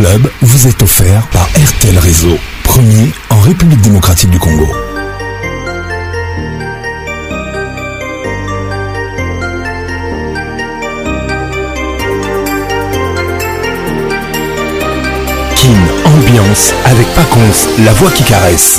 club vous est offert par RTL Réseau, premier en République démocratique du Congo. Kin Ambiance avec Paconce, la voix qui caresse.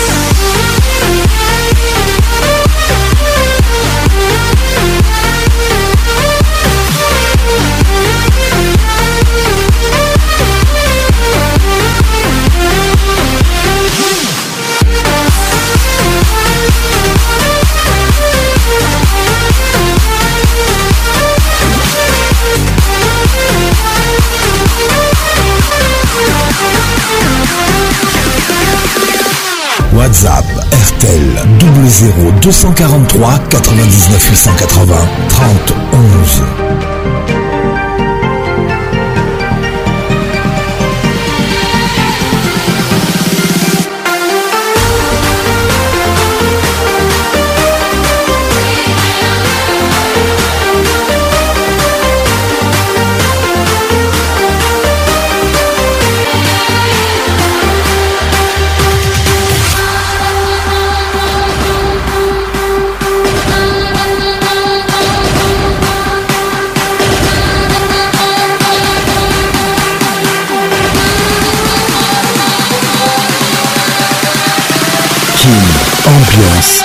WhatsApp RTL 243 99 880 30 11.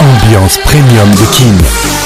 ambiance premium de Kim.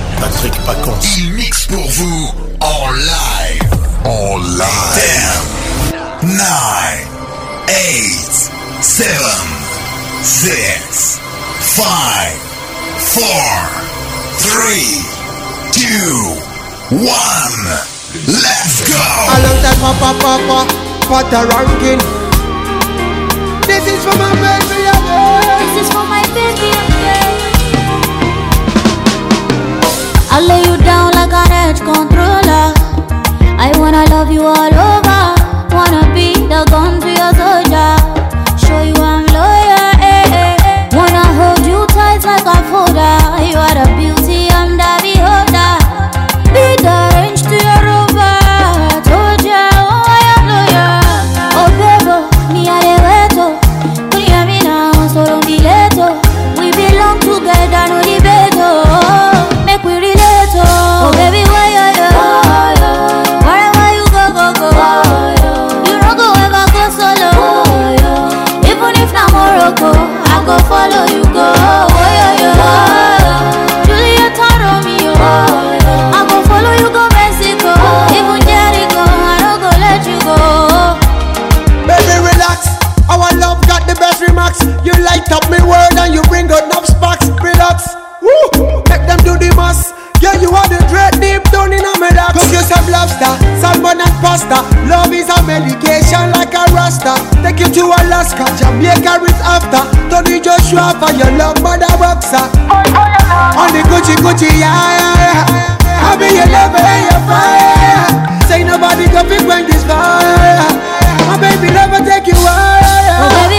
Patrick Pacons. Il mixe pour vous en live. En live. 10, 9, 8, 7, 6, 5, 4, 3, 2, 1. Let's go! Along that papa papa, the ranking. This is for my baby This is for my baby. I lay you down like an edge controller. I wanna love you all over. Wanna be the gun to your You light up me world and you bring out sparks, products. Woo! Make them do the must. Yeah, you are the dread deep down in my dark. 'Cause you some lobster, salmon and pasta. Love is a medication like a rasta. Take you to Alaska, Jamaica is after. Tony Joshua for your love, mother boxer. On the Gucci Gucci, yeah, yeah, yeah. I be your love and your fire. Say nobody can be when this fire. My baby never take you higher.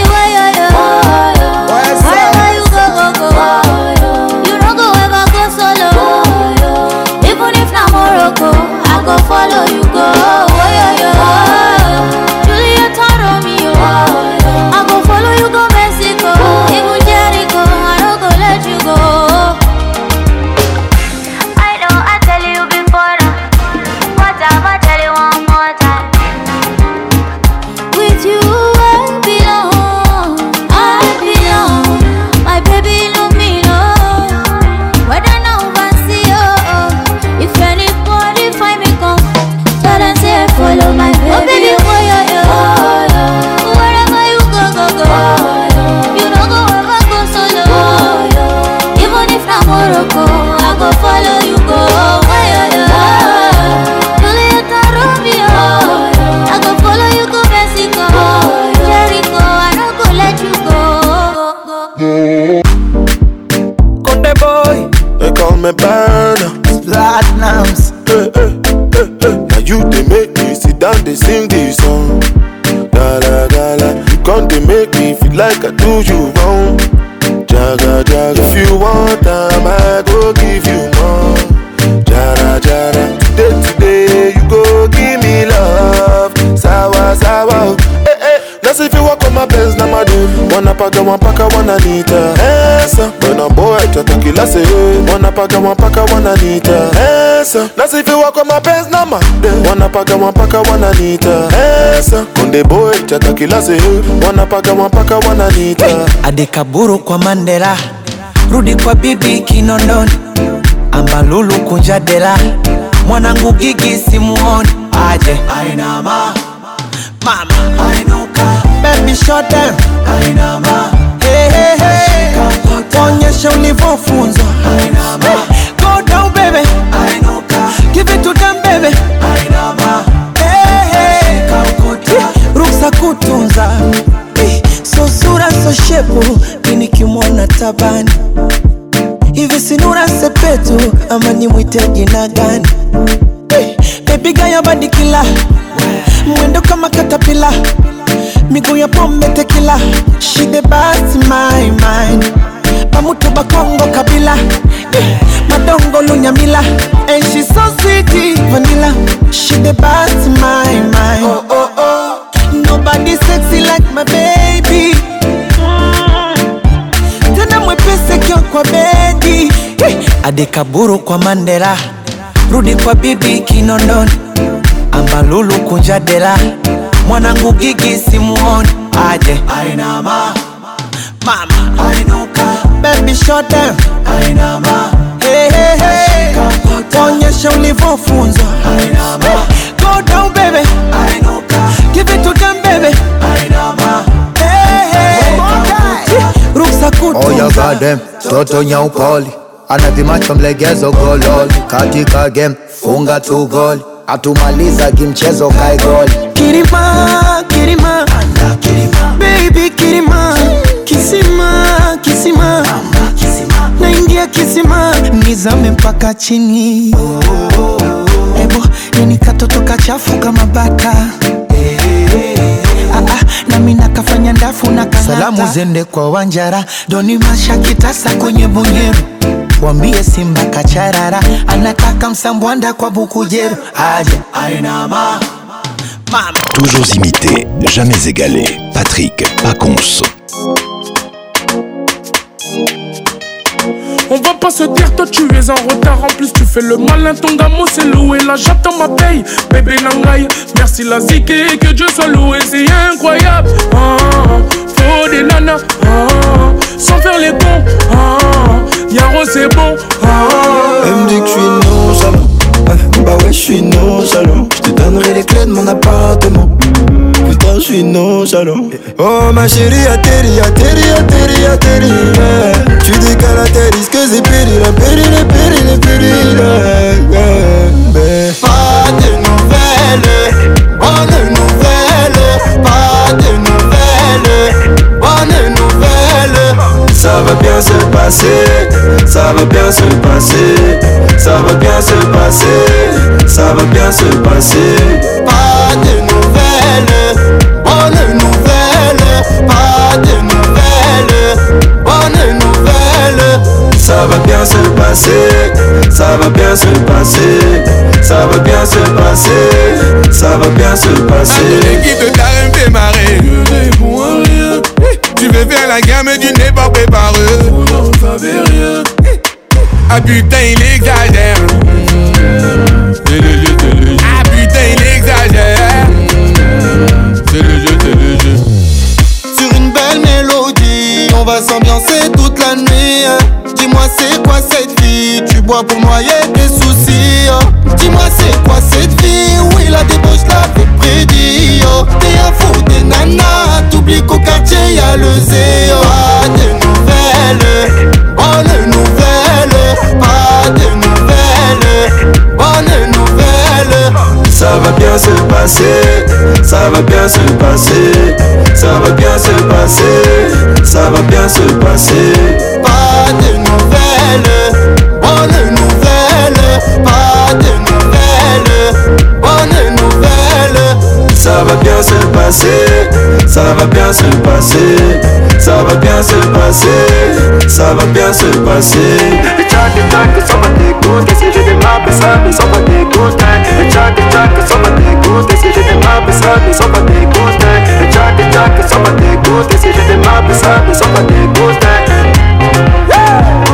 wanapaka mapaka wananiita Esa Bana boy tataki lase Wanapaka mapaka wananiita Esa nasifi wako mapenzi na made Wanapaka mapaka wananiita Esa Konde boy tataki lase Wanapaka mapaka wananiita Adekaburu kwa Mandela Rudi kwa bibi Kinondoni Ambalulu kunja dela Mwanangu gigi simuoni Aje Ainama Mama Ainama me shut down. Ainama. Hey, hey, hey. Kuonyesha ulivyofunzwa. Ainama. Hey. Go down baby. Give it to them baby. Hey, hey. Shika ukuta. Ruksa kutunza. Hey. So sura so shepu mimi kimwona tabani hivi sinura sepetu ama ni mwite jina gani? Hey, bebiga yabadikila mwendo kama katapila miguu ya pombe tekila she the best my mind bamutuba kongo kabila yeah. madongo lunyamila and she so sweet vanilla she the best my mind oh, oh, oh. nobody sexy like my baby mm. tena mwepesi kyo kwa bedi hey. adekaburu kwa mandela rudi kwa bibi kinondoni ambalulu kunjadela mwanangu gigi simuoni aje, ainama mama ainuka, baby shut down ainama, hey, hey, hey. Onyesha ulivyofunzwa go down baby give it to them baby hey, hey. oh, toto nyaukoli anadhimacho mlegezo gololi katika game funga tu goli atumaliza kimchezo kai goli kirima, kirima. Kirima. Baby kirima kisima kisima naingia kisima nizame mpaka chini Ebo nini katoto kachafu kama ah, ah, bata hey, nakafanya ndafu na kalata. Salamu zende kwa Wanjara doni masha kitasa kwenye bonyeru mwambie Simba kacharara, anataka msambwanda kwa Bukujeru aje ainama. Mama. Toujours imité, jamais égalé. Patrick Pacons. On va pas se dire, toi tu es en retard. En plus, tu fais le malin, ton gamo c'est loué. Là, j'attends ma paye, bébé Langaye. Merci la ziké, que Dieu soit loué, c'est incroyable. Ah, ah. des nanas. ah sans faire les cons. y'a Yaro, c'est bon. ah Elle me dit que je suis non Bah ouais, je suis non jaloux. Je te donnerai les clés de mon appartement. Putain, je suis non Oh ma chérie, atterri, atterri, atterri, atterri. Tu dis qu'à la est ce que c'est péril, péril, péril, péril. Yeah, Pas de nouvelles, bonne nouvelle, pas de nouvelles. ça va bien se passer, ça va bien se passer, ça va bien se passer, ça va bien se passer. Pas de nouvelles, bonne nouvelles, pas de nouvelles, bonne nouvelles. Ça va bien se passer, ça va bien se passer, ça va bien se passer, ça va bien se passer. L'équipe de Karim Pémaré, vais à la gamme n'est pas prépareux. On n'en savait rien. Ah putain, il est galère mm-hmm. on va s'ambiancer toute la nuit. Dis-moi c'est quoi cette vie, tu bois pour moi noyer tes soucis. Dis-moi c'est quoi cette vie, oui la débauche la prédit. Oh. T'es un fou des nanas, t'oublies qu'au quartier a le zéro. Pas de nouvelles, oh, Pas de nouvelles, pas de nouvelles ça va bien se passer, ça va bien se passer, ça va bien se passer, ça va bien se passer. Pas de nouvelles, bonne nouvelles. pas de nouvelles, bonne nouvelles. ça va bien se passer ça va bien se passer, ça va bien se passer, ça va bien se passer. Et chaque chaque ça va dégoûter, qu'est-ce que je démarre, ça ne s'en va dégoûter. Et chaque chaque ça va dégoûter, qu'est-ce que je démarre, ça ne s'en va dégoûter. Et chaque chaque ça va dégoûter, qu'est-ce que je démarre, ça ne va dégoûter. Yeah!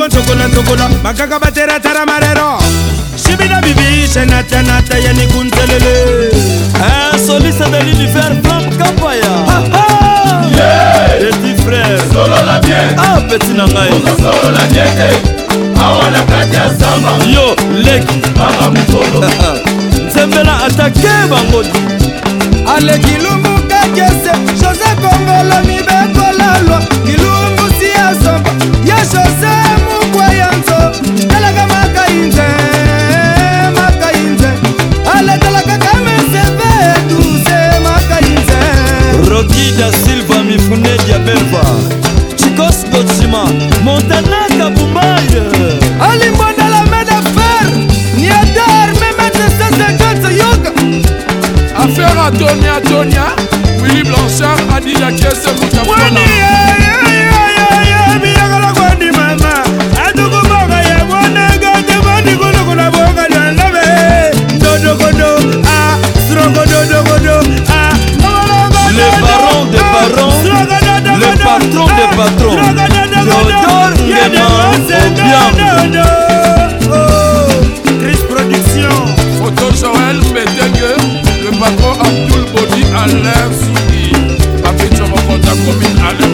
ko nsokola nsokola bakaka bateratara marero shibina bibi shenatanata yani kuntelele eh, soliste de l'univers Franck Kampaya ah, ah. Yeah. Petit frère Solo la bien Ah petit nangai Solo la bien Awa na kati ya samba Yo leki Mama mukolo Nzembela atake bangodi Aleki lumu kakese Jose Kongolo mibekolalwa Kilungu siya samba Ya Jose da silva mifune diabelva chikos dotima montana kabumbaye alimbondala meda fer niada arme mete 150 yoga affaire antonia antonia willi blanchard adida kiese mutafona à l'heure souris Patrick Chomokota commune à l'heure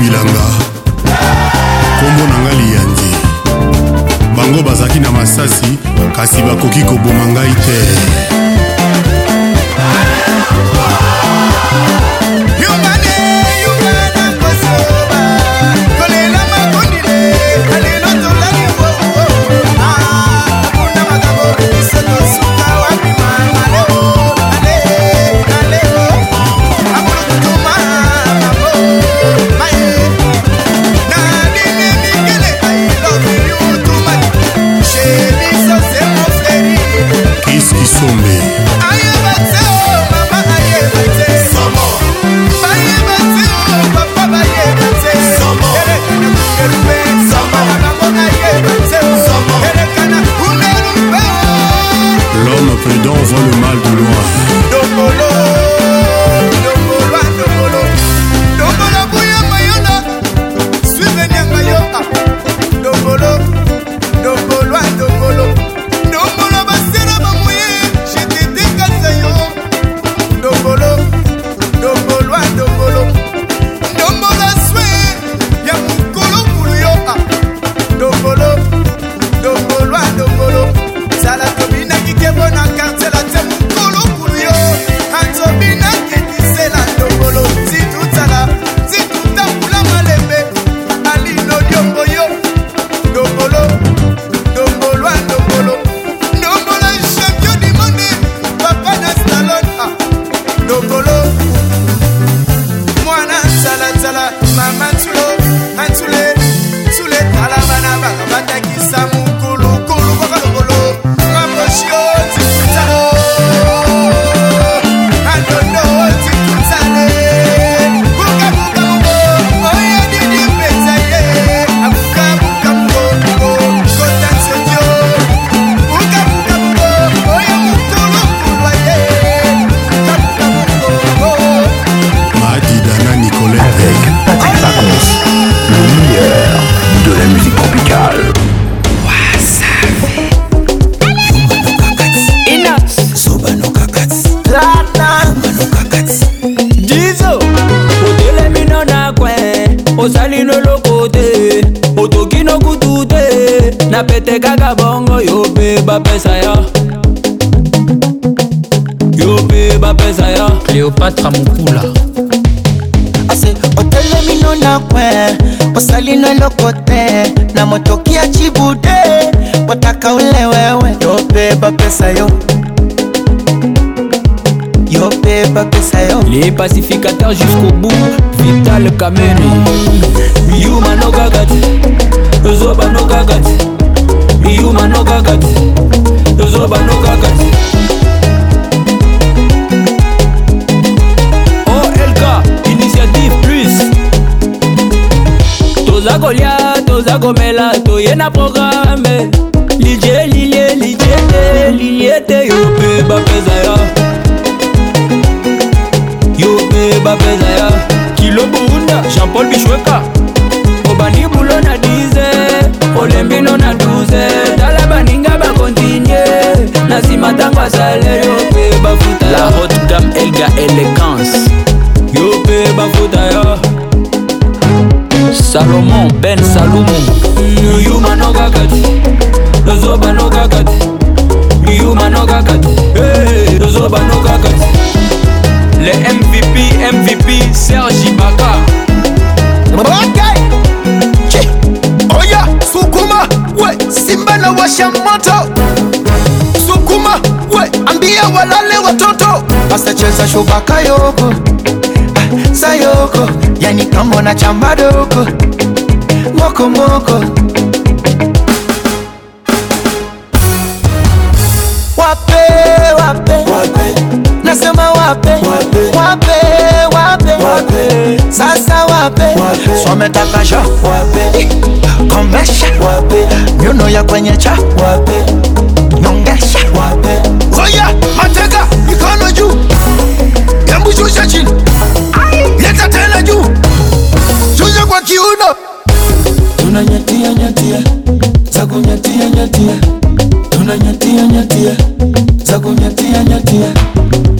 bilanga nkombo na ngai liyangi bango bazalaki na masasi kasi bakoki koboma ngai te loko te namotokia chibude wataka ule wewe yobeba pesa yo yobeba pesa yo les pacificateurs jusqu'au bout vital kameni miyuma nokakati zoba nokakati miyuma nokakati zoba nokakati komela toye na programe lidie lilie lidiete lilie te yo mpe bapeza ya yo mpe bapeza ya kilo burunda jean paul bishweka obandi bulo na 10 olembino na 12 tala baninga bakontinye na nsima ntango asale yo mpe bafuta la hot gam elga elegance yo mpe bafuta yo salomon ben salumu yuma nokaka te lozoba nokaka te yuma nokaka te lozoba nokaka te le mvp mvp serge ibaka oya oh sukuma we simba na washa moto sukuma we ambia walale watoto asacheza shubaka yoko sayoko yani kambo na chambadoko mokomoko wape wape, wape. nasema wape wape, wape, sasa wape, wape wape nyuno ya kwenye cha wape wape oya mateka mikono juu embushusha chini leta tena juu, chuja kwa kiuno, tuna nyatia nyatia za kunyatia nyatia, tuna nyatia nyatia za kunyatia nyatia,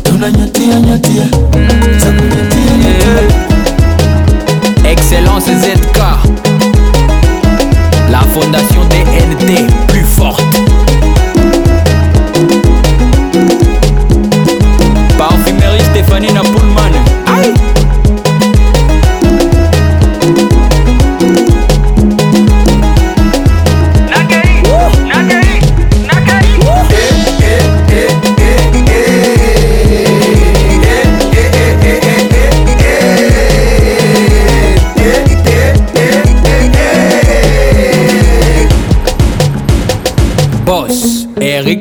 tuna nyatia nyatia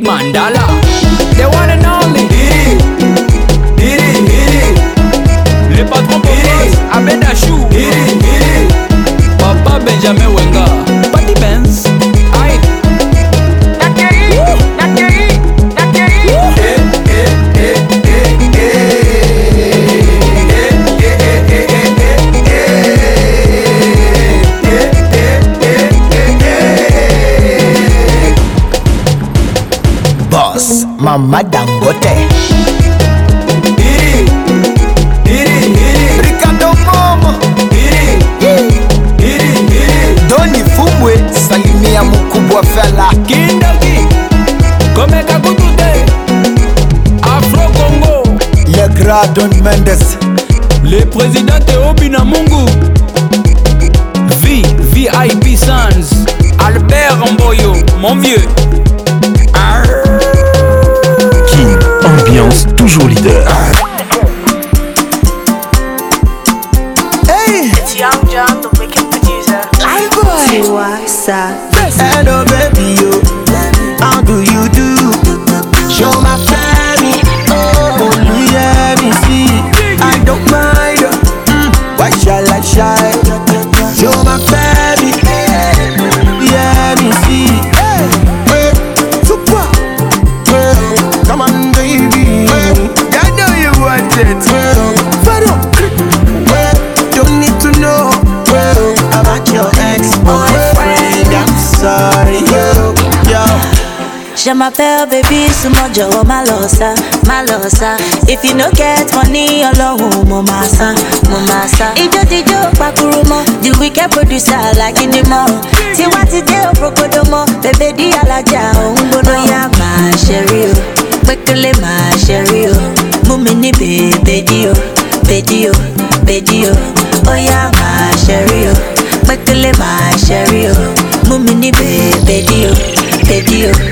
mandala Manda Don Mendes le président teobi na mungu v vip sans albert mboyo mon vieux King ambiance toujours leader Arr. too much, oh my losa, my losa. If you no get money, alone, mo masa, If you Ijo dijo pakurumo, the wicked producer like in the mall. Tiwa ti de oprokodomo, bebe di alaja ongono ya ma sherry o, pekele ma sherry sherry sherry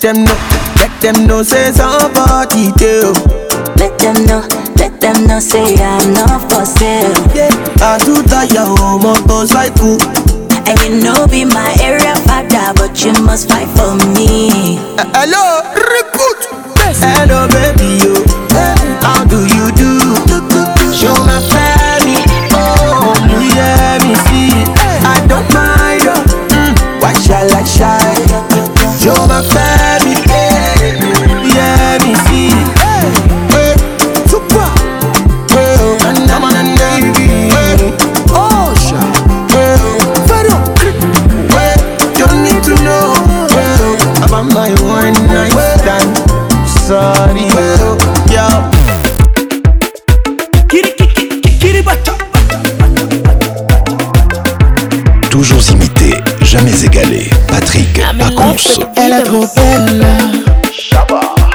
them know, let them know say somebody do. Let them know, let them know say I'm not for sale. Yeah, I do that your home on goes like who? And you know be my area father, but you must fight for me. Uh, hello, recruit. Hello, baby, you.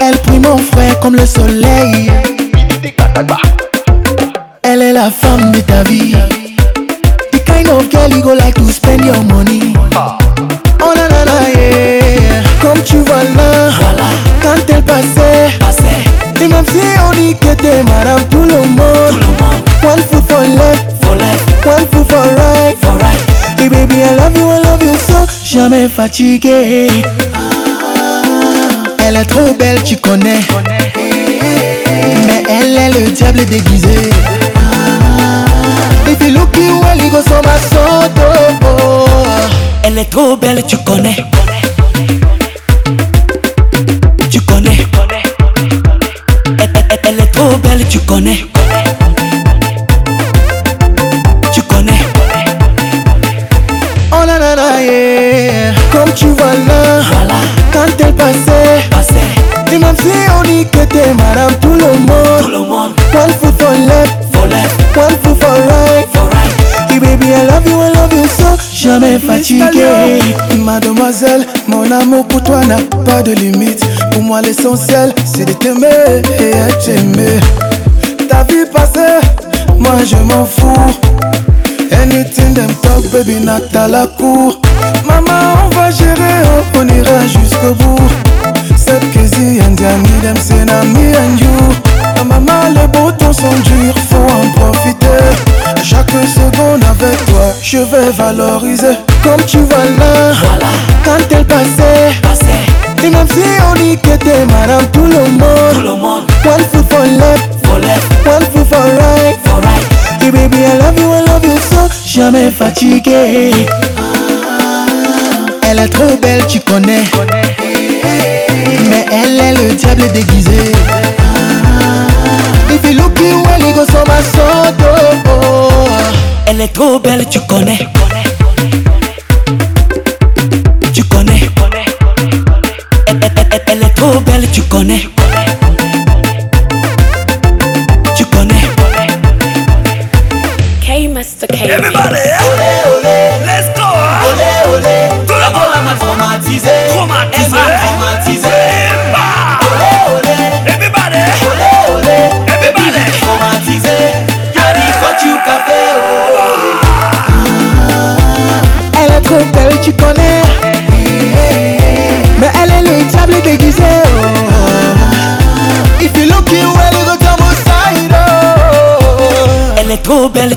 Elle prie mon frère comme le soleil. Elle est la femme de ta vie. The kind of girl you go like to spend your money. Oh la la la yeah. Comme tu vois là, quand elle passait, Et même si on dit que t'es madame tout le monde. le One foot for left, life. one foot for right, hey baby I love you, I love you so, jamais fatigué. elle est trop belle, tu connais. Mais elle est le diable déguisé. Et puis Lucky Waligo son ma Elle est trop belle, tu connais. jamais fatigué Mademoiselle, mon amour pour toi n'a pas de limite Pour moi l'essentiel c'est de t'aimer et être aimé Ta vie passée, moi je m'en fous Anything them talk baby n'a à la cour Maman on va gérer, oh, on ira jusqu'au bout Cette crazy and Yanni them c'est Nami and you Ta ah, maman les boutons sont durs, faut en profiter je veux valoriser Comme tu vois là, quand elle passait, Et même si on dit que t'es madame tout le monde, le One foot for left, one foot for right, for baby I love you, I love you so, jamais fatigué ah. Elle est trop belle, tu connais, Mais elle est le diable déguisé ah. If you look you, well, you go so my oh. Elle est trop belle, tu connais. Tu connais. Elle, elle, elle, elle est trop belle, tu connais.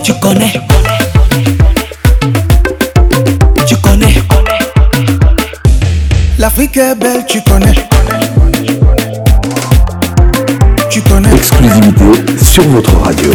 tu connais. Tu connais. L'Afrique est belle, tu connais. Tu connais. Exclusivité sur votre radio.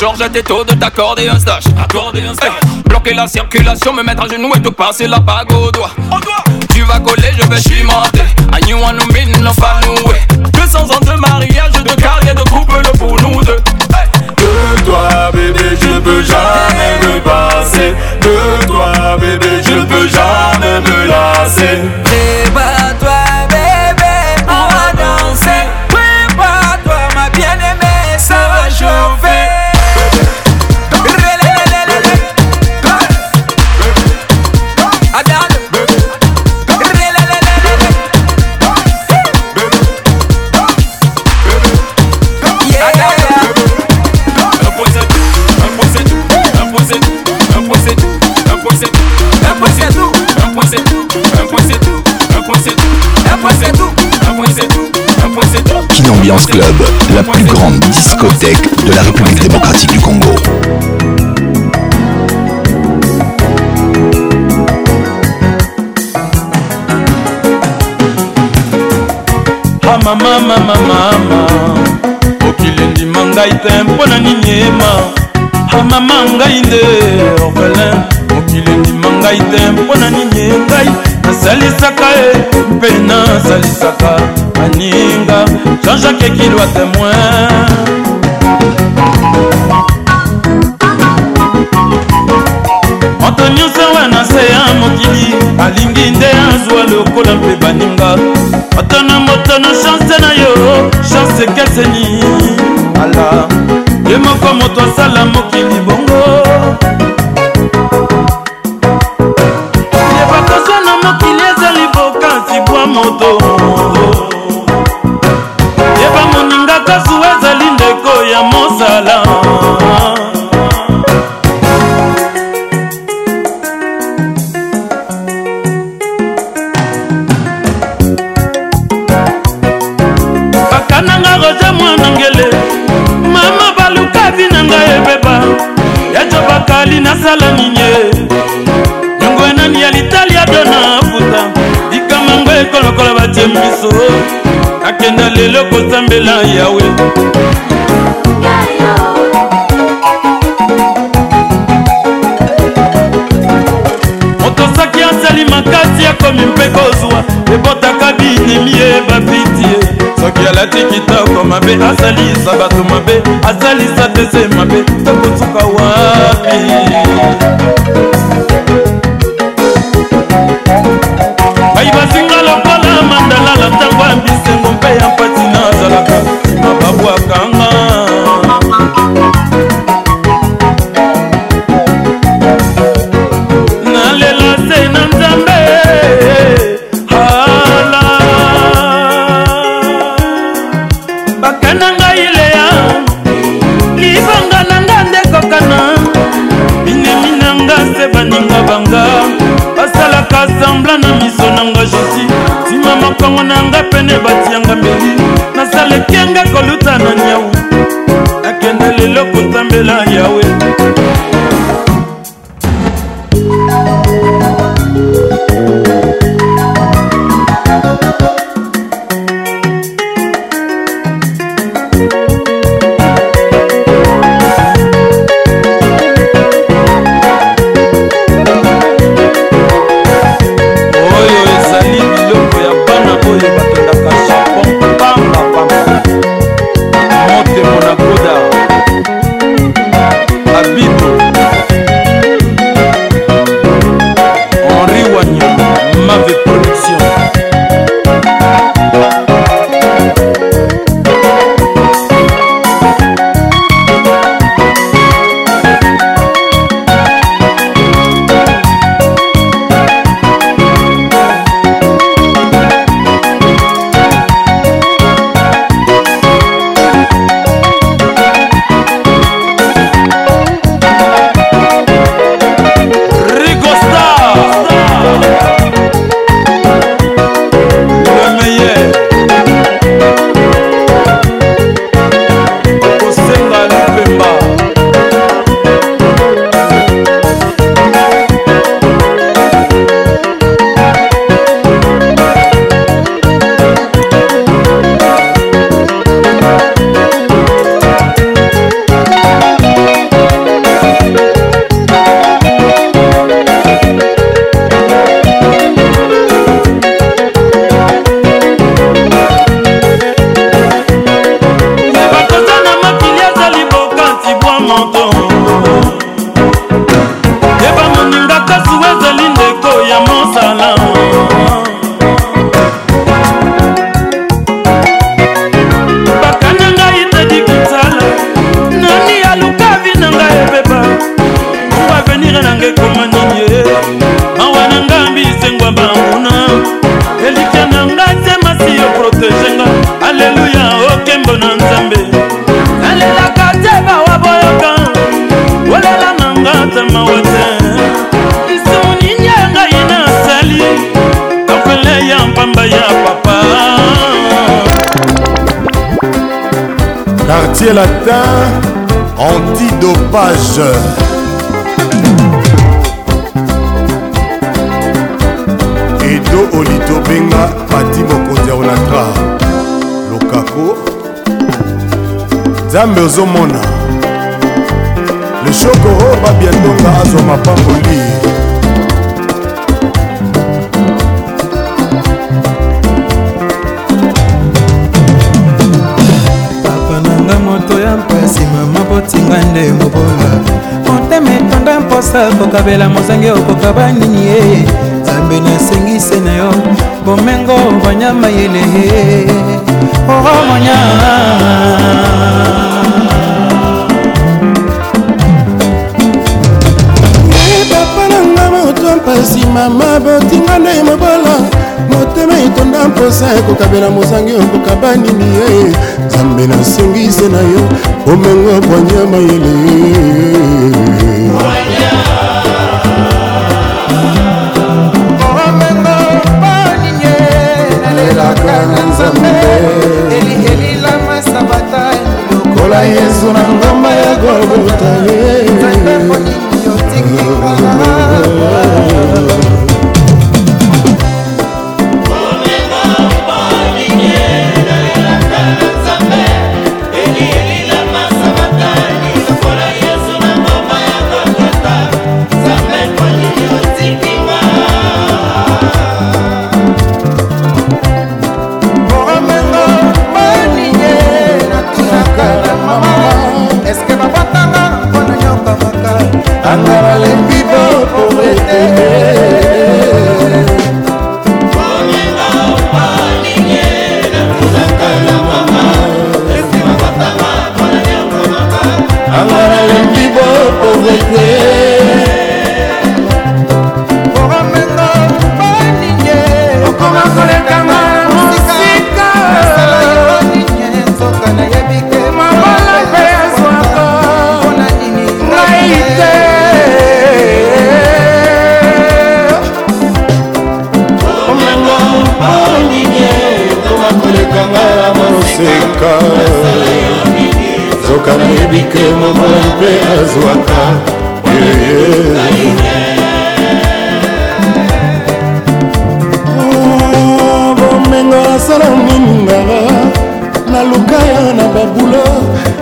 Georges tes tôt de t'accorder un stage. Accorder un stage. Bloquer la circulation, me mettre à genoux et te passer la bague au doigt. Tu vas coller, je vais chimenter. I knew one non pas nous. 200 ans de mariage, de carrière, de couple pour nous deux. De toi, bébé, je peux jamais me passer. De toi, bébé, je peux jamais me lasser. Ambiance Club, la plus grande discothèque de la République démocratique du Congo. mama mama mama okilendi endima ngai te mpo na nini ema amama ngai nde orphelin okili endima ngai te mpo ngai nasalisaka ye mpe nasalisaka aninga jean-jacque kilwa témoin antoniusawa na se ya mokili alingi nde azwa lokola mpe baninga ata na moto na chanse na yo chanse ekeseni ala ye moko moto asala mokili bongo akenda lelo kosambela yawe moto soki asali makasi akomi mpe kozwa ebotaka binimi ye bapitie soki alati kitoko mabe asalisa bato mabe asalisa nde batianga meli nasalekenge koluta na nyau akenda lelo kotambela mawata lisumu nini ya ngai nasali kampele ya mpamba ya papa quartier latin antidopage edo olitobenga pati mokonzi ya onatra lokako nzambe ozomona le shokoro babiatonga azwa mapamboli papa nanga moto ya mpasi mama botinga nde mobonga motema etonda mposa kokabela mozange okokaba nini ye eh, eh. nzambe nasengise na yo bomengo banyama yele eh, oromonyama pasi mama botinga nde mobola motema etonda mposa ekokabela mosangi okokaba nini ye eh. nzambe nasengise na yo omengo bwanya mayele lokola yesu na ngomba ya golgota ye eh.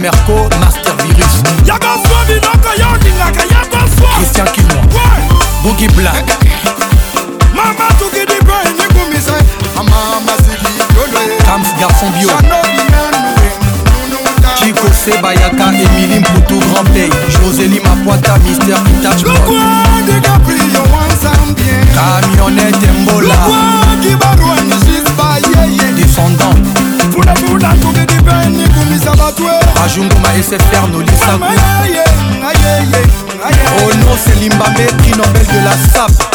merco WhatsApp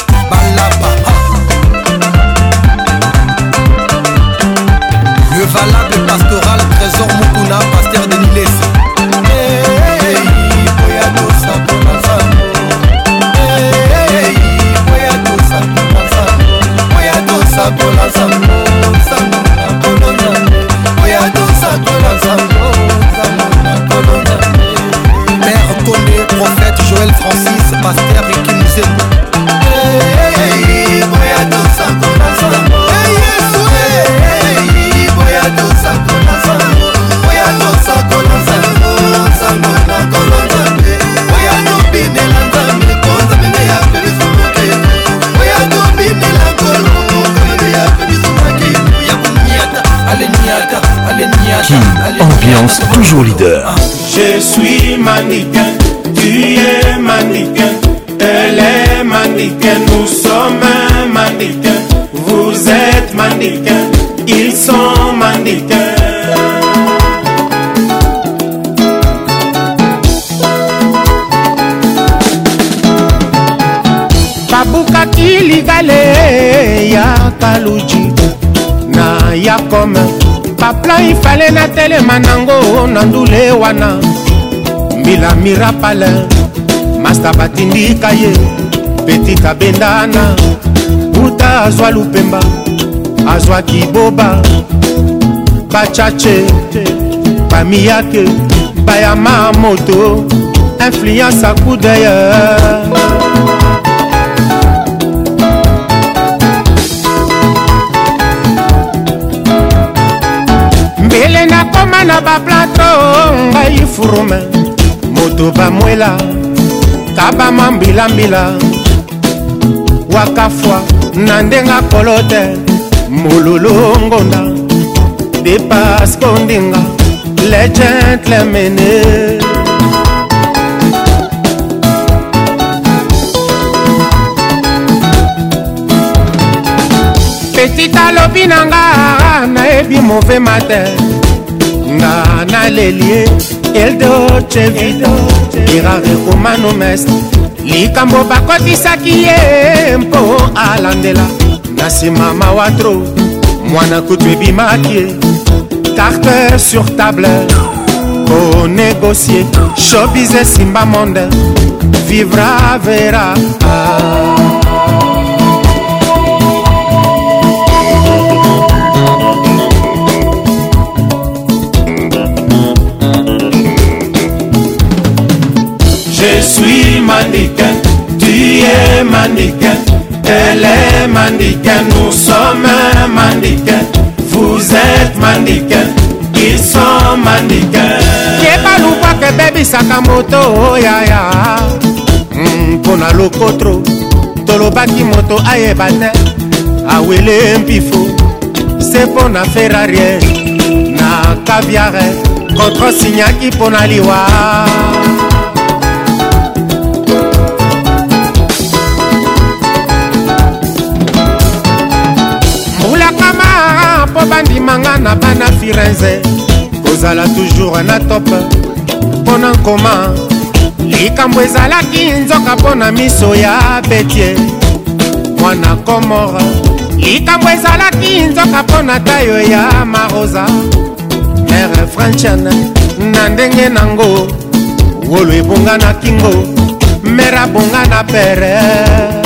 toujours leader. Je suis mannequin, tu es mannequin, elle est mannequin, nous sommes mannequin, vous êtes mannequin, ils sont mannequins. babukaki ligale ya kaluji na ya un baplan ifale natelema nango na ndule wana mbila mirapale masta batindika ye petite abendana buta azwa lupemba azwaki boba bachache bamiyake bayama moto influence akudeye na baplato ngai furume moto bamwela kabama mbilambila wakafwa na ndenge akolo te mololo ngonda depaske ondinga le gentlemene petit alobi na nga nayebi move mater nga naleli ye eldoce vido erare romano mest likambo bakotisaki ye mpo alandela na nsima mawatro mwana kutu ebimaki ye carte sur table konegocie shobise simba monde vivra vera ah. Je suis mannequin, tu es mannequin, elle est mannequin, nous sommes mannequins, vous êtes mannequin, ils sont mannequins. kebaluba kebebisaka moto yaya oh, mpona hmm, lokotro tolobaki moto ayeba te awele ah, mpifo se mpo na ferrarie na kaviare kontrosinyaki mpo na liwa bandimanga na bana firenze kozala toujours na top mpo na nkoma likambo ezalaki nzoka mpo na miso ya betie mwana komora likambo ezalaki nzoka mpo na tayo ya marosa mere francian na ndenge nango wolo ebonga na kingo mere abonga na pere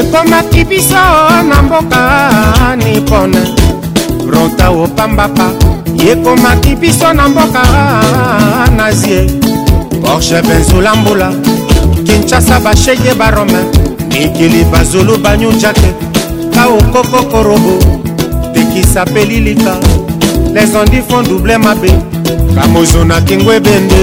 ekomaki biso na mboka nipone ronta opambapa ekomaki biso na mboka nazie porshe benzula mbula kinshasa bashege barome mikili bazulu banyunja te kaokokokorobo tekisa pe lilika les ondi font double mabe kamozo na kingo ebende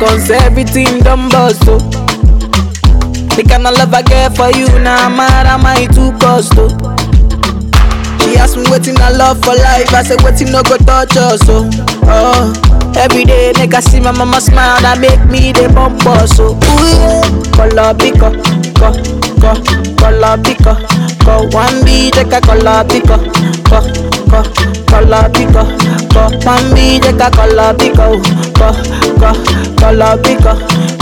Cause everything done bust. Oh. The kind of love I get for you, now nah, mad am I too cost. Oh. She asked me waiting I love for life, I said waiting no go touch us. Oh. oh. Every day make I see my mama smile, that make me the bump so. Ooh yeah, color picker, co, co, color picker, one beat, take a color picker, co co, colopico, co, mami llega colopico, co, co, colopico,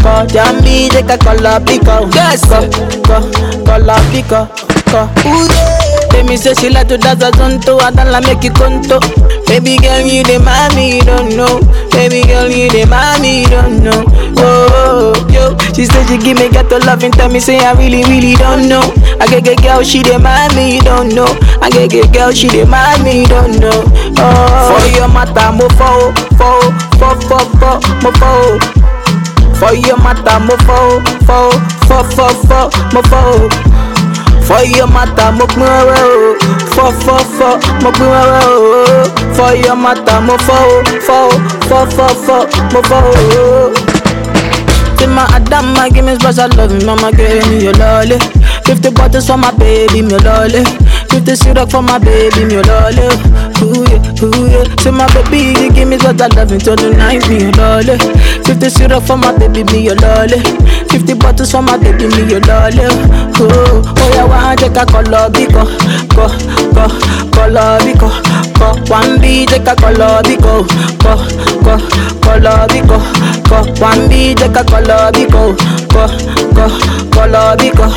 co, ya mi llega colopico, yes, co, co, colopico, co, uye. Tell me say she like to dance a zonto, I don't like make you conto. Baby girl, you the mommy, you don't know. Baby girl, you the mommy, you don't know. Oh, yo. She said she give me ghetto love and tell me say I really, really don't know. I get get girl, she the mommy, you don't know. I get get girl, she the mommy, you don't know. Oh, for your mother, mo fo, fo, fo, fo, fo, mo fo. For your mother, mo fo, fo, fo, fo, fo, mo fo. For your matter, mo for for, o. Fọ fọ fọ, mo pin ọrẹ o. For your matter, mo fọ o. Fọ o, fọ fọ fọ, mo fọ o. Ti ma Adam ma give me special love, mama give me your lolly. Fifty bottles for my baby, my lolly. Fifty syrup for my baby, my lolly. Ooh yeah, ooh yeah. To my baby, you give me what I love turn the night, me your lolly. Fifty syrup for my baby, me your lolly. Fifty bottles for my baby, me your lolly. Oh, oh yeah, one check a color biko, go, go, color biko, go. One B check a color biko, go, go, color biko, go. One B check a color biko, go, go, color biko,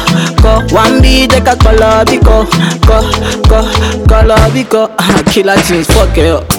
go. One B check a color biko, go, go, color biko. Killer jeans, fuck it up.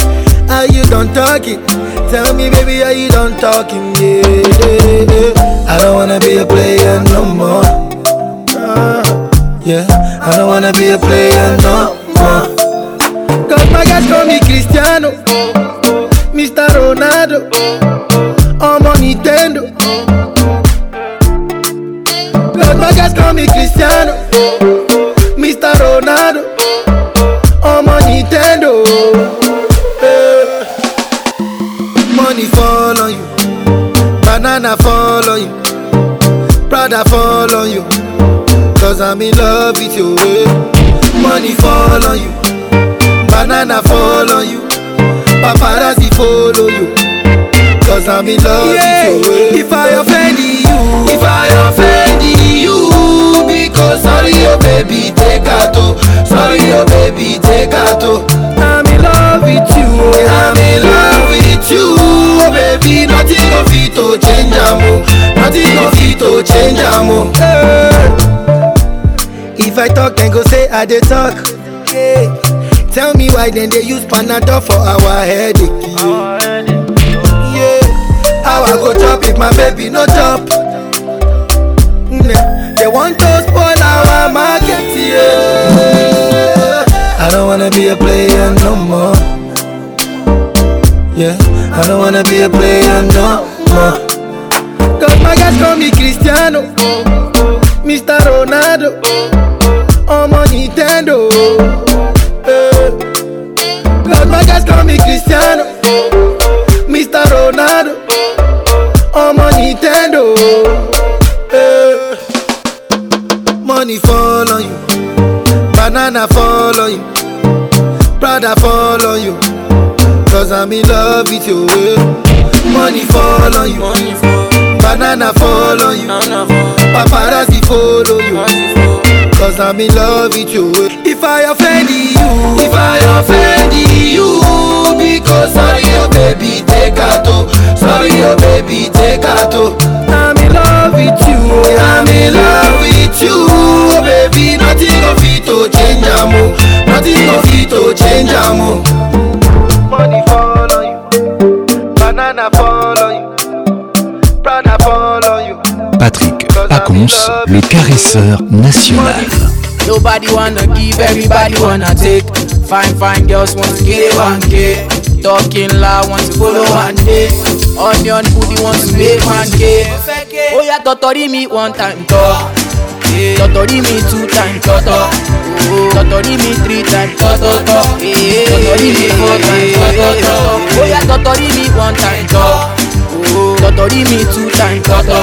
how you done talking? Tell me, baby, how you done talking? Yeah, yeah, yeah. I don't wanna be a player no more. Uh, yeah, I don't wanna be a player no more. Cause my guys call me Cristiano, Mr. Ronaldo, I'm on Nintendo. Cause my guys call me Cristiano, Mr. Ronaldo. rather fall on you. Cause I'm in love with your way. Eh. Money fall on you. Banana fall on you. Paparazzi follow you. Cause I'm in love yeah. with your way. Eh. If I offend you, if I offend you, because sorry, your oh baby, take a toe. Sorry, your oh baby, take a toe. I'm love with you. Oh. I'm in love with you, oh, baby. Nothing go fit to change am o. Nothing go fit to change am o. Eh. Hey. If I talk, then go say I dey talk. Hey. Tell me why then they use Panadol for our headache. Our headache. Yeah. How I go chop if my baby no chop? Mm. They want to spoil our market. Yeah. I don't wanna be a player no more. Yeah, I don't wanna be a player no more. Cause my guys call me Cristiano, Mr. Ronaldo, i my on Nintendo. Yeah. my guys call me Cristiano, Mr. Ronaldo, i my Nintendo. Eh, money fall on you. Banana follow you, brother follow you, cause I'm in love with you. Eh. Money follow you, Money follow. banana follow you, paparazzi follow you, cause I'm in love with you. Eh. If I offend you, if I offend you, because sorry, oh baby, take a toe, sorry, oh baby, take a toe. I'm in love with you, eh. I'm in love with you, oh baby. nothing go fit to change am o nothing go fit to change am o. money fall on you banana fall on you prana fall on you. Patrick Paconce le caresseur national. Nobody wanna give, everybody wanna take. Fine, fine girls want to get one day. Talking loud want to follow one day. Onion foodie want to make man day. Oh yeah, totori me one time talk. tọ̀tọ̀ rí mi two times tọ̀tọ̀ tọ̀tọ̀ rí mi three times tọ̀tọ̀ tọ̀tọ̀ rí mi four times tọ̀tọ̀ bóyá tọ̀tọ̀ rí mi one time tọ̀. tọ̀tọ̀rí me two times tọ̀tọ̀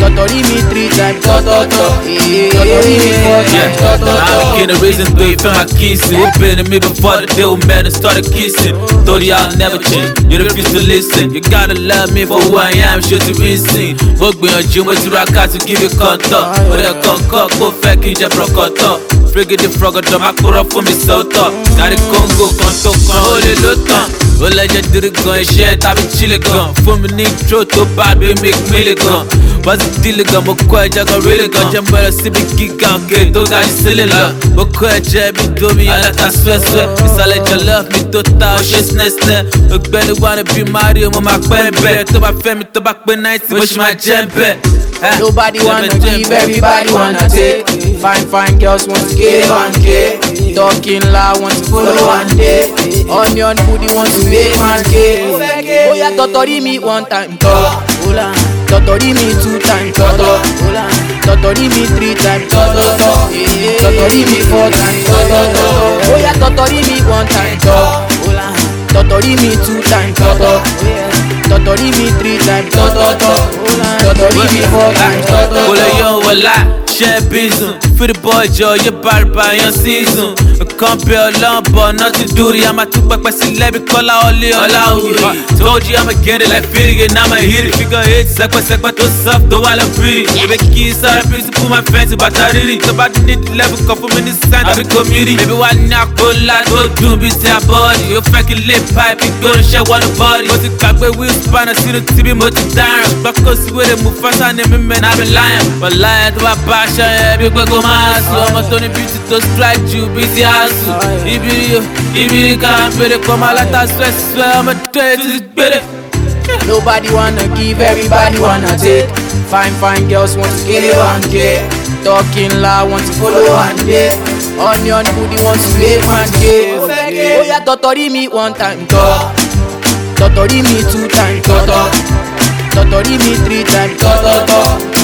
tọ̀tọ̀rí me three times Toto, tọ̀tọ̀rí me four times tọ̀tọ̀tọ̀. I'm getting reason three for my kissing. It been to me before the deal man and started kissing. Told you I'll never change, you refuse to listen. You gotta love me for who I am, sure to be seen. Mo gbìyànjú mo ti ra ká to give you kọ́ńtọ̀. Mo dẹ̀ kọ́ńkọ́ kó fẹ́ kí n jẹ pọ̀rọ̀kọ̀tọ̀ frigidi frọgọdọ máa kúrọ fún mi sọtọ gàrí kóńgò kan tó kan ó lè ló tán. ó lẹ́jẹ̀ dírí gan iṣẹ́ tàbí chile gan fún mi ní intro tó bá bí mi mílì gan wọ́n ti dílé gan mo kọ́ ẹ̀jẹ̀ gan rílì gan jẹ́ bẹ̀rẹ̀ síbi gíga òkè tó ga jù sílẹ̀ lọ mo kọ́ ẹ̀jẹ̀ bí domi aláta suẹ́suẹ́ ìsàlẹ̀ jọlọ́ mi tó ta ọṣẹ sinẹ́sinẹ́ ògbẹ́ni wà ní bí mario mo máa pẹ́ bẹ́ẹ̀ tó bá fẹ́ mi tó bá pé náìtì mo ṣì máa jẹ́ bẹ́ẹ̀. Nobody wanna give, everybody wanna take. Fine, fine girls want to get and K. Talking loud want to follow one day. Onion booty want to make man K. Oh yeah, totori me one time, talk. Hola, totori me two time, toto. Hola, totori me three time, toto. Totori me four time, toto. Oh yeah, totori me one time, talk. Totori me two times, toto. Totori me three times, toto. Totori me four times, toto. Kule yo, wala share business. Feel the boy, Joe, you bad by your season. I can't be alone, but nothing do the I'm a two back, but see, let me call out all the allow you. Told you I'ma get it like feeling and I'ma hit it. Figure it, sekwa sekwa to soft, though I love pretty. Baby, kiss her, please put my in but I really. Somebody need the level, couple minutes, sign, I the community. Maybe why not go lie, go do me, say I body. Your fucking lip pipe, you don't share one body. But you got where we span, I see the TV, but you Back us with it, move fast, I name me, man, I be lying. But lying to my body ṣe ẹbí pé kó ọmọ tó ní beauty tó strike you bí ti á sùn ká ń bèrè pọ̀ máa látà stress sọ ọmọ tó yẹ ti Nobody wanna give, everybody wanna take. Fine, fine girls want to get it one day. Talking loud, want to follow one day. Onion booty want to make one day. Ó yá tọ̀tọ̀rí mi one time tọ̀. Tọ̀tọ̀rí mi two time tọ̀tọ̀. Tọ̀tọ̀rí mi three time tọ̀tọ̀tọ̀.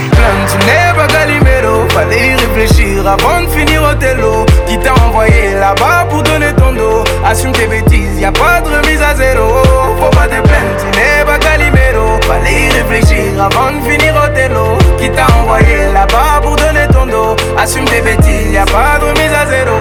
avant de finir au télo. Qui t'a envoyé là-bas pour donner ton dos Assume tes bêtises, y a pas de remise à zéro.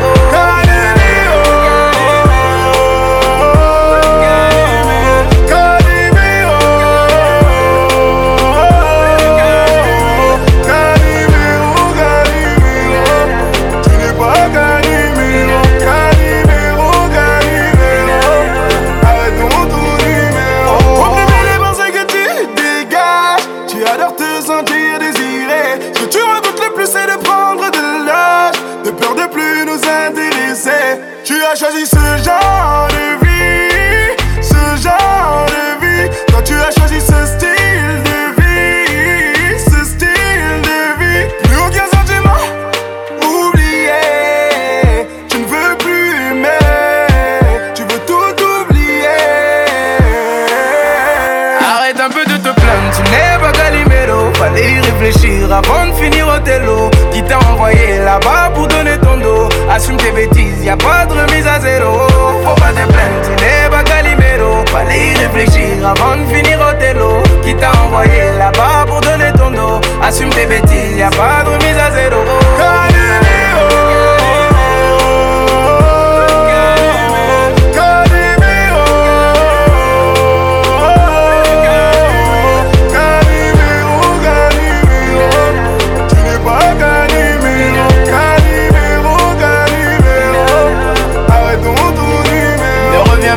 y a pas de remise à zéro.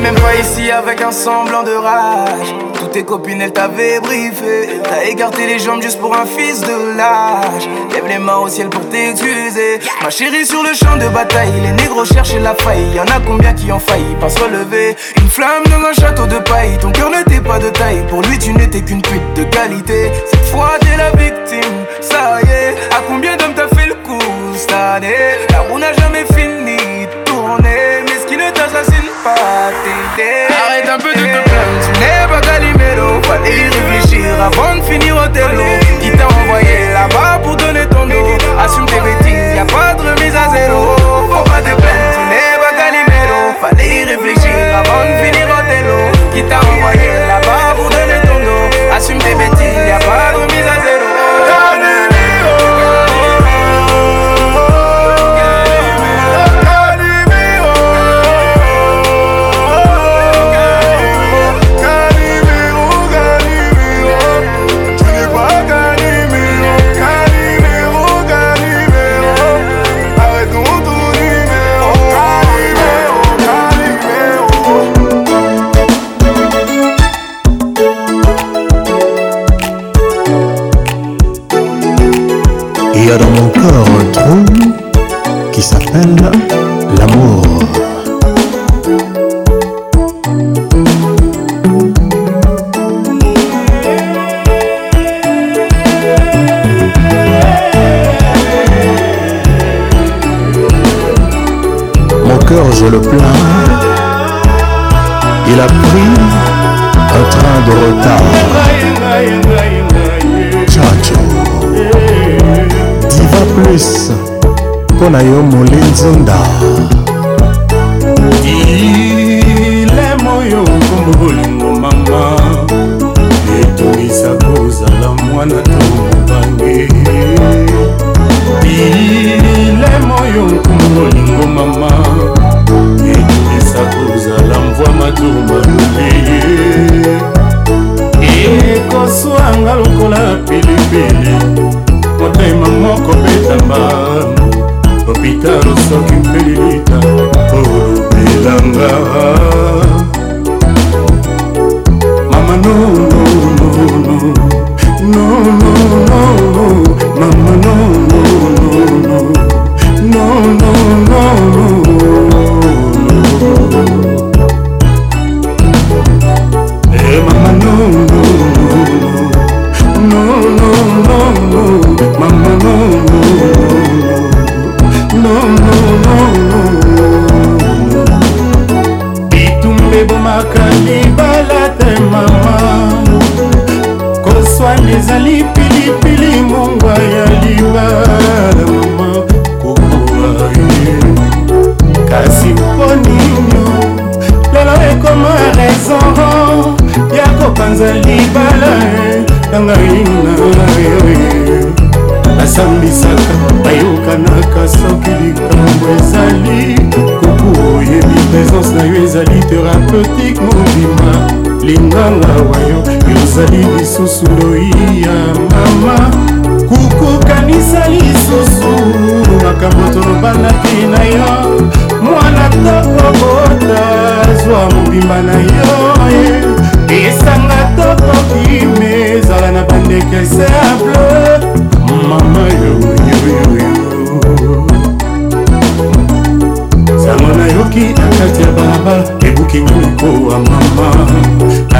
même pas ici avec un semblant de rage tes copines, elles t'avaient briefé. T'as écarté les jambes juste pour un fils de l'âge. Lève les mains au ciel pour t'excuser. Ma chérie, sur le champ de bataille, les négros cherchent la faille. Y en a combien qui ont failli pas se relever. Une flamme dans un château de paille, ton cœur n'était pas de taille. Pour lui, tu n'étais qu'une pute de qualité. Cette fois, t'es la victime, ça y est. À combien d'hommes t'as fait le coup cette année La roue n'a jamais fini de tourner. Mais ce qui ne t'assassine pas, t'es Arrête un peu de te plaindre, tu n'es pas Fallait y réfléchir avant de finir au télo. Qui t'a envoyé là-bas pour donner ton dos? Assume tes bêtises, y'a pas de remise à zéro. Faut pas te plaindre, tu n'es pas Calimero. Fallait y réfléchir avant de finir au télo. Qui t'a envoyé là-bas pour donner ton dos? Assume tes bêtises, y'a pas de remise à zéro. mobimba na yo ye eh. esanga tokoki me ezala na bandeke simple mama yoyoyoyo sango nayoki na kati ya balabala ebuki ngoikowa mama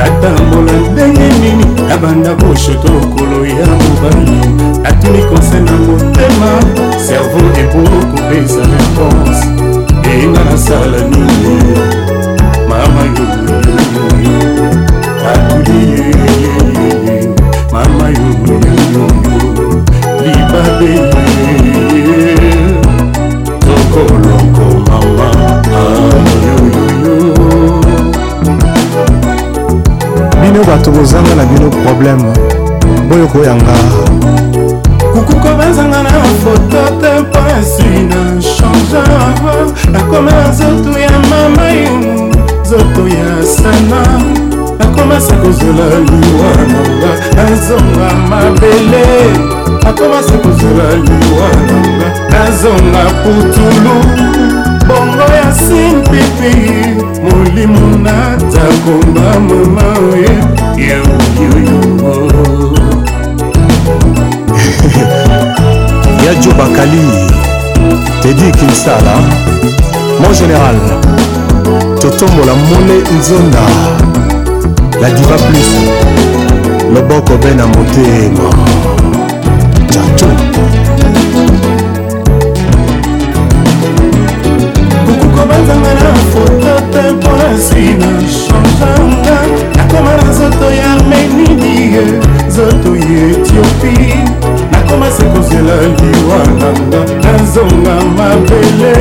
atambola ndenge nini nabanda boshoto okolo ya mobali natuni konse na motema servo epokopesa réponse eyinga nasala bino bato bozanga na bino problème oyo koyanga kukuko bazanga na foto te mpasi na change nakoma na nzoto ya mama yumu nzoto ya sana akomasa kozela liwa nanga nazonga mabele akomasa kozela liwa nanga nazonga putulu bongo ya simpipi molimo natakomba mama oye ya okiyoyo ya jo bakali tedi kinsala mon général totombola mole nzonda la diva plus loboko be na motema chacho kobanzanga na foto te mpona nsina chanjanga nakoma na nzoto ya menidie nzoto ya etiopi nakomasi kozela liwa nanga nazonga mabele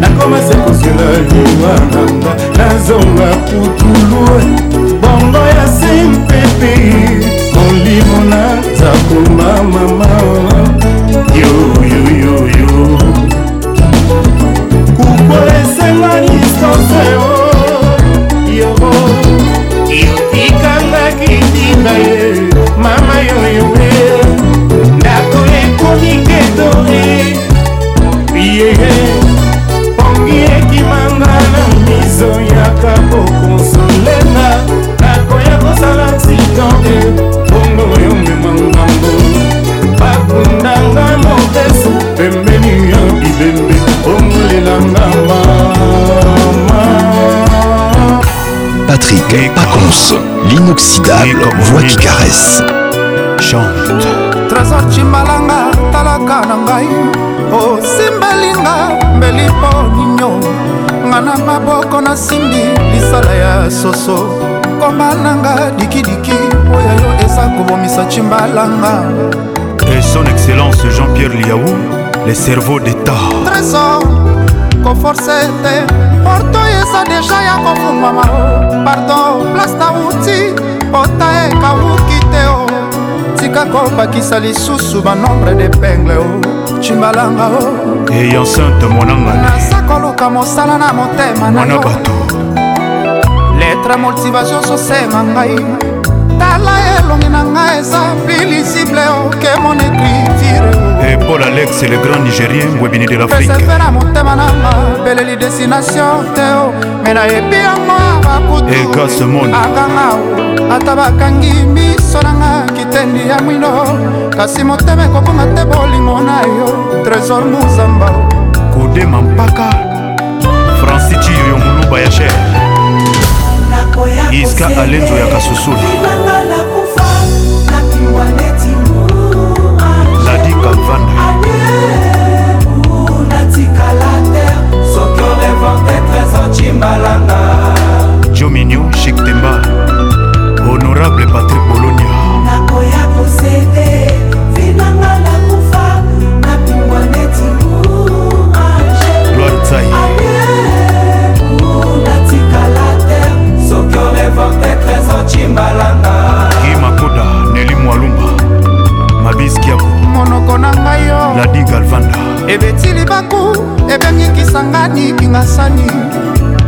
nakomasi kozela liwa nanga nazonga putulu bongo ya simpepe molimo nazakoma mama yoyoyoyo kuko esenga distance yoro yotikangaki ndinga ye mama yoyo yeye pongi ekimanga na miso yaka kokonsolenga nakoya kosala nsitonge bongo yomema ngambo bakundanga mopesu pembeni ya bibembe omolelanga mama Patrick Pacons, l'inoxydable voix qui caresse. Chante. Trésor Chimbalanga, otalaka na ngai osimbelinga mbeli mpo ninyo nga na maboko nasimbi lisala ya soso koma nanga dikidiki oyo yo eza kobomisa cimbalanga et son excellence jean-pierre liaou le cerveau d'état trésor koforce te porto eza deja ya kofungwama o pardon place nauti ota ekawuki te o oh. tika kobakisa lisusu banombre depengle o oh. cimbalanga o oh. eya nsante monanga naza koluka mosala na motema na yo letre motivation sosema ngai tala elongi na ngai eza plus lisible oke oh, mon écriture e paul alex le grand nigérien webini de l'afrique na motema nanga peleli destination te o me nayebi yango ya bakutu egase mone akanga ata bakangi misi liboso nanga kitendi ya mwino kasi motema ekobonga te bolingo na yo trésor muzamba kodema mpaka franci cirio moluba ya sher iska alenzo ya kasusulu ah. ladi kalvanda jominio chiktemba honorable patrik bolonia nakoya posede vinanga nakufa napingwa neti gloire tsai natikala te soki orevante trésor cimbalanga ki makoda neli mwalumba mabiskiako monoko na ngai yo ladi galvanda ebetili baku ebengikisanga nikinga sani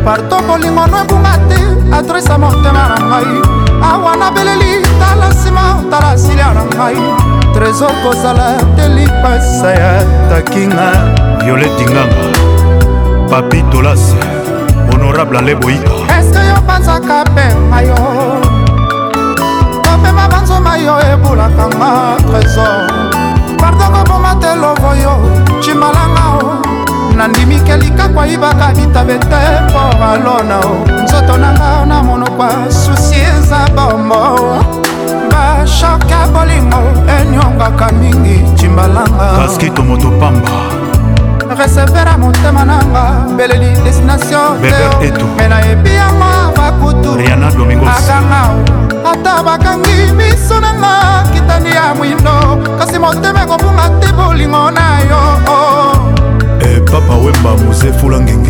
parto bolingo no ebunga te adresa motema na ngai awa nabeleli tala nsima tala silia na ngai trésor kozala te lipasa ya takinga violetinganga papi tolase honorable aleboika eske yo banzaka pema yo kopema banzoma yo ebulaka nga trésor pardon koboma te lovo yo cimalanga nandimike likakwa yibaka bitabete mpo alona o nzoto nanga na monokwa susi eza bombo bashoke ya bolingo enyongaka mingi cimbalanga kaskito moto pamba resevera motema nanga mbeleli destination me nayebi yango bakutuaganga ata bakangi miso nanga kitani ya mwindo kasi motema ekobunga te bolingo na yo oh. Papa Wemba Mosé Foulangenge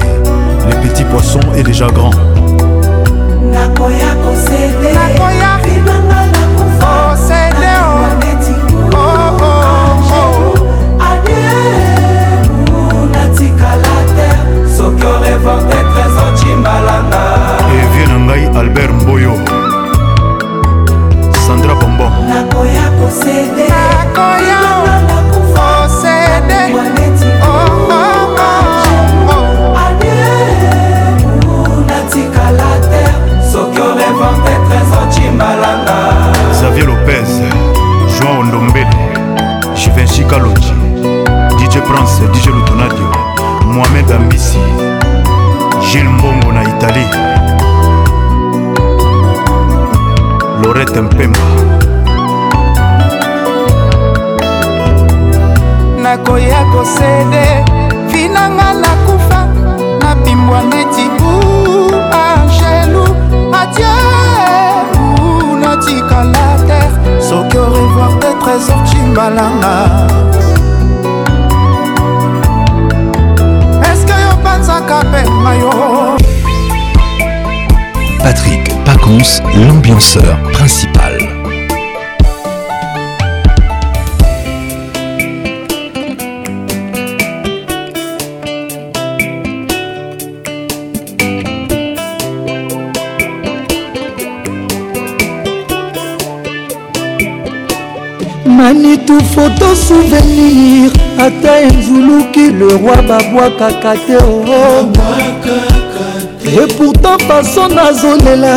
Les petits poissons et déjà grands Nakoya chika lonji dj prince dj lutonadio mohamed ambisi gile mbongo na italie lorete mpemba nakoya kosede vinanga nakufa nabimbwa neti u angelu adie u natikala te soki orevoir te trésor cimbalanga eske yopanzaka pema yo patrick pacons l'ambianceur principal manitu foto souvenir ata enzuluki le roi babwakaka te oo oh, oh. et pourtant paso nazolela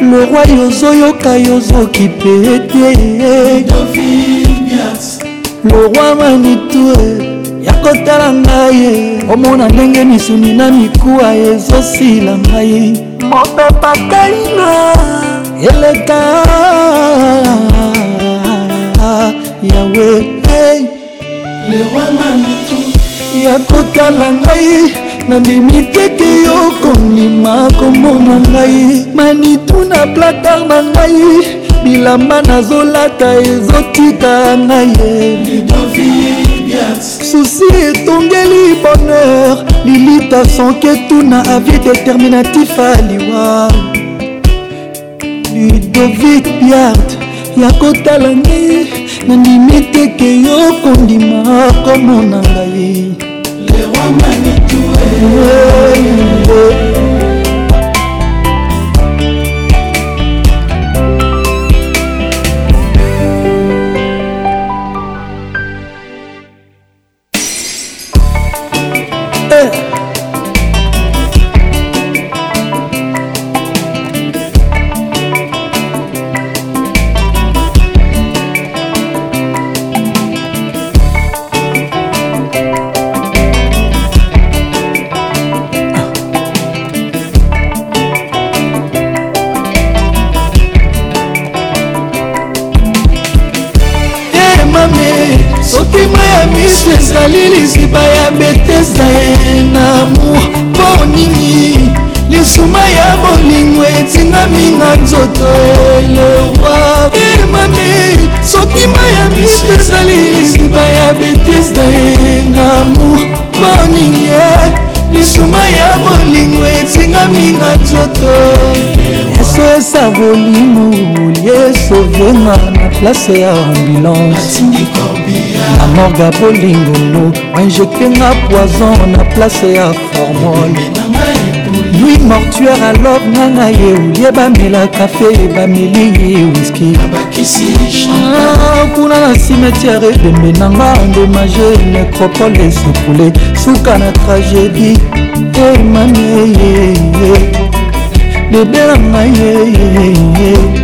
le roi yozoyoka yozoki mpe te le roi manitu eh, ya kotala ngai eh. omona ndenge misuni na mikuwa ezosila ngai mopepa kaina eleka yawe hey. ya kotala ngai nandimi teke yo kondima komona ngai manitu na platar na ngai bilamba nazolata ezotika ngai susi etongeli bonheur lilita sanketu na avi déterminatif aliwa ludovic biard ya kotala ngai nandimi teke yo kondima komona ngai lerwa manitue classe ya ambulance na morga bolingolo injectenga poison na place ya formol lui mortuaire alobe nganga ye olie bamela kafe bameli wiski ah, kuna na cimetière edembe nanga endommage necropole esepule suka na tragédie emami eh, eh, eh, bebe na ngai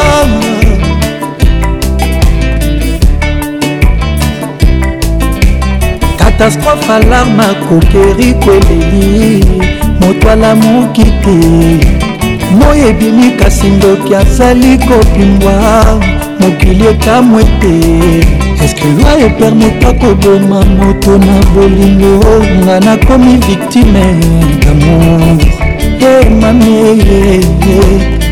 catastrophe alama kokeri kweleli moto alamuki te moi ebimi kasi ndoki azali kopimbwa mokili ekamwe te eske loi epermeta koboma moto na bolingo nga nakomi victime damour e mamie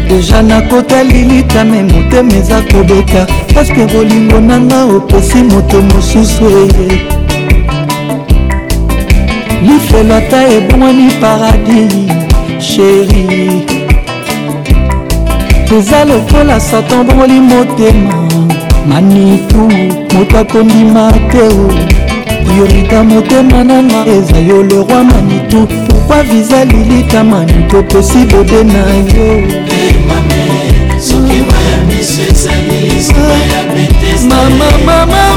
deja nakotali litame motema eza kobeta paske bolingo nanga opesi moto mosusu eye lifelota ebongwani paradis sheri eza lokola satan bongoli motema manitu moto akondima te o priorita motema nanga eza yo le roi manitu pourkui viza lilita manitu opesi bode na yo mama mama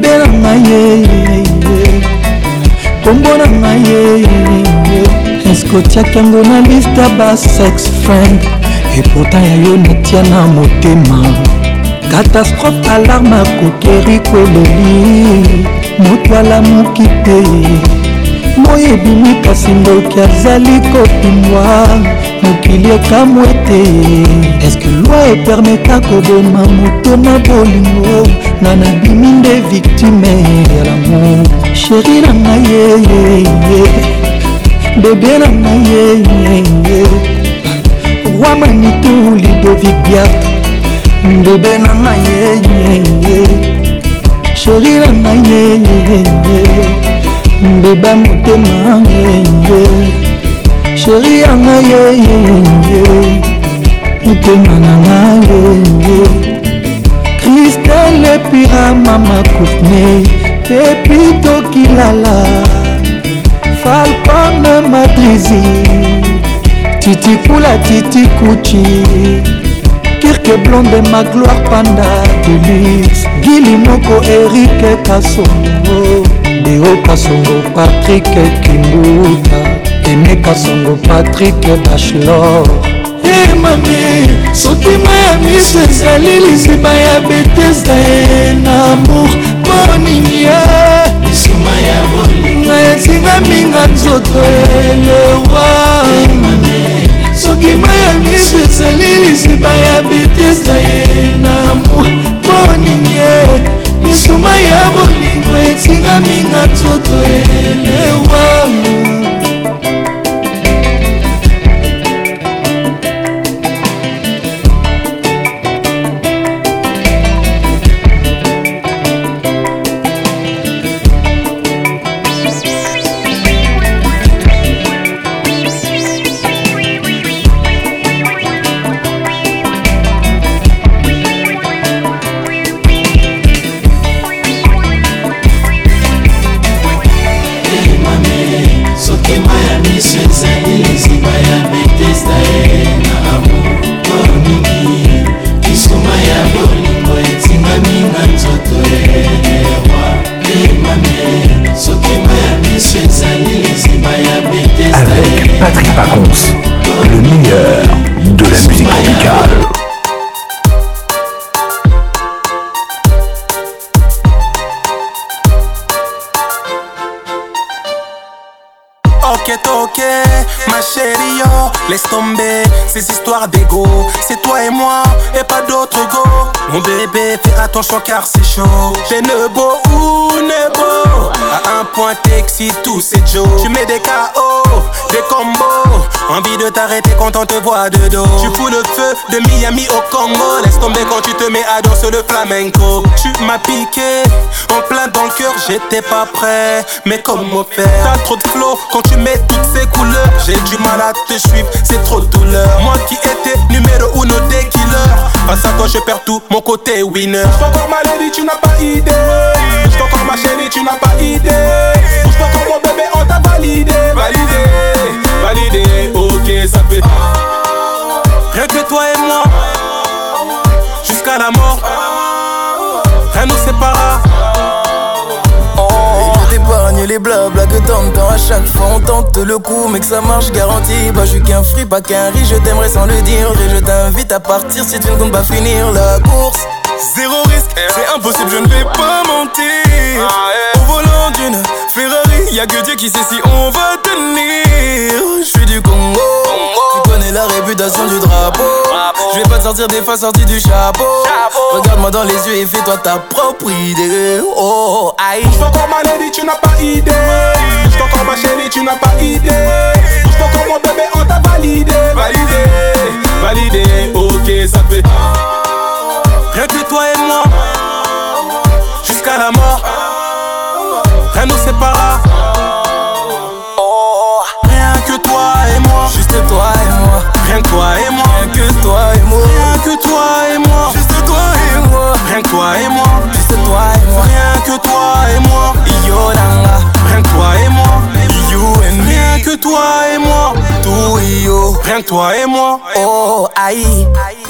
bebe na ngai ye kombo na ngai ye eske otiaki yango na liste ya basex friend epota ya yo natia na motema katastrophe alarme akokeri koleli moto alamuki te moyebimi kasi ndoki azali kopimwa mokili ekamw ete eske loi epermeta koboma moto na bolingo nga nabimi nde viktime ya lamo sheri na ngai yeyeye bebe na ngai yeyeye roi manitu lidovic biat bebe na ngai yeyeye sheri na ngai yeyeye beba motema yeye sheri yanga yeyeye motema nanga yeye kristel epira mama kufne epi tokilala falcone madrizi titikula titikuchi kirke blonde magloire panda deluxe gili moko erike kasongo deo kasongo patrik kimbuta emeka songo patrik bachelor e mami sotima ya miso ezali liziba ya betesda ye na amour moningia lisuma ya bolinga etingaminga nzoto elewa sokima ya miso ezali liziba ya betesda ye na amour moningie lisuma ya bolingo etingaminga nzoto elewa Laisse tomber ces histoires d'ego. C'est toi et moi et pas d'autres go. Mon bébé, fais attention car c'est chaud. J'ai nebo ou nebo. À un point, t'excites tout c'est Joe. Tu mets des KO, des combos. Envie de t'arrêter quand on te voit de dos. Tu fous le feu de Miami au Congo. Laisse tomber quand tu te mets à danser le flamenco. Tu m'as piqué en plein dans le cœur, j'étais pas prêt. Mais comment faire T'as trop de flow quand tu mets toutes ces couleurs. J'ai du mal à te suivre, c'est trop de douleur. Moi qui étais numéro 1 des killers. Face à toi, je perds tout, mon côté winner. Bouge encore ma lady, tu n'as pas idée. Bouge encore ma chérie, tu n'as pas idée. Bouge mais on t'a validé, validé, validé, ok, ça fait. Ah. Rien que toi et moi, jusqu'à la mort, ah. rien nous séparera. Ah. Oh. t'épargne les blabla que tente quand à chaque fois on tente le coup mais que ça marche garanti Bah je suis qu'un fruit pas qu'un riz je t'aimerais sans le dire Et je t'invite à partir si tu ne comptes pas finir la course Zéro risque, eh. c'est impossible, je ne vais pas mentir eh. Au volant d'une Ferrari Y'a que Dieu qui sait si on va tenir. Je du Congo. Tu connais la réputation du drapeau. Je vais pas te sortir des fois sorties du chapeau. Regarde-moi dans les yeux et fais-toi ta propre idée. Oh, aïe. Pousse encore ma lady, tu n'as pas idée. Bouge-toi encore ma chérie, tu n'as pas idée. Bouge-toi encore mon bébé, on t'a validé. Validé, validé. Ok, ça fait. Rien que toi et moi. Jusqu'à la mort. Rien nous séparera. Rien que toi et moi. Rien que toi et moi. Juste toi et moi. Rien que toi et moi. Juste toi et moi. Rien que toi et moi. Yo Rien que toi et moi. You et Rien que toi et moi. Tout yo. Rien toi et moi. Oh aïe aïe.